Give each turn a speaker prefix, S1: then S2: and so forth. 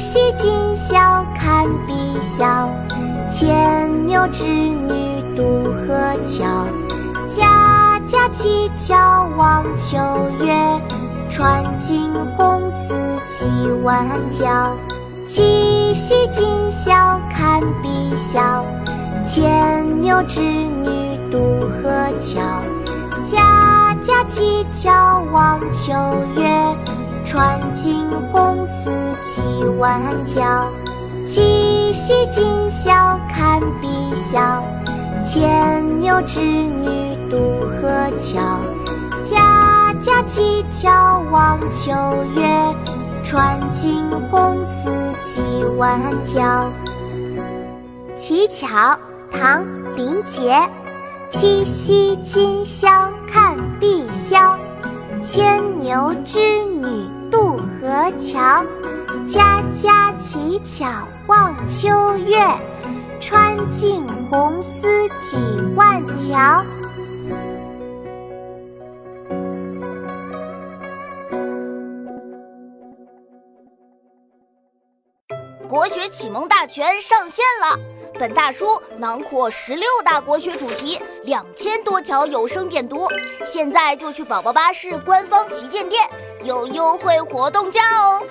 S1: 今宵看碧霄，牵牛织女渡河桥。家家乞巧望秋月，穿尽红丝几万条。七夕今宵看碧霄，牵牛织女渡河桥。家家乞巧望秋月，穿尽红。万条，七夕今宵看碧霄，牵牛织女渡河桥。家家乞巧望秋月，穿尽红丝几万条。乞巧，唐·林杰。七夕今宵看碧霄，牵牛织女渡河桥。家家乞巧望秋月，穿尽红丝几万条。
S2: 国学启蒙大全上线了，本大书囊括十六大国学主题，两千多条有声点读，现在就去宝宝巴士官方旗舰店，有优惠活动价哦。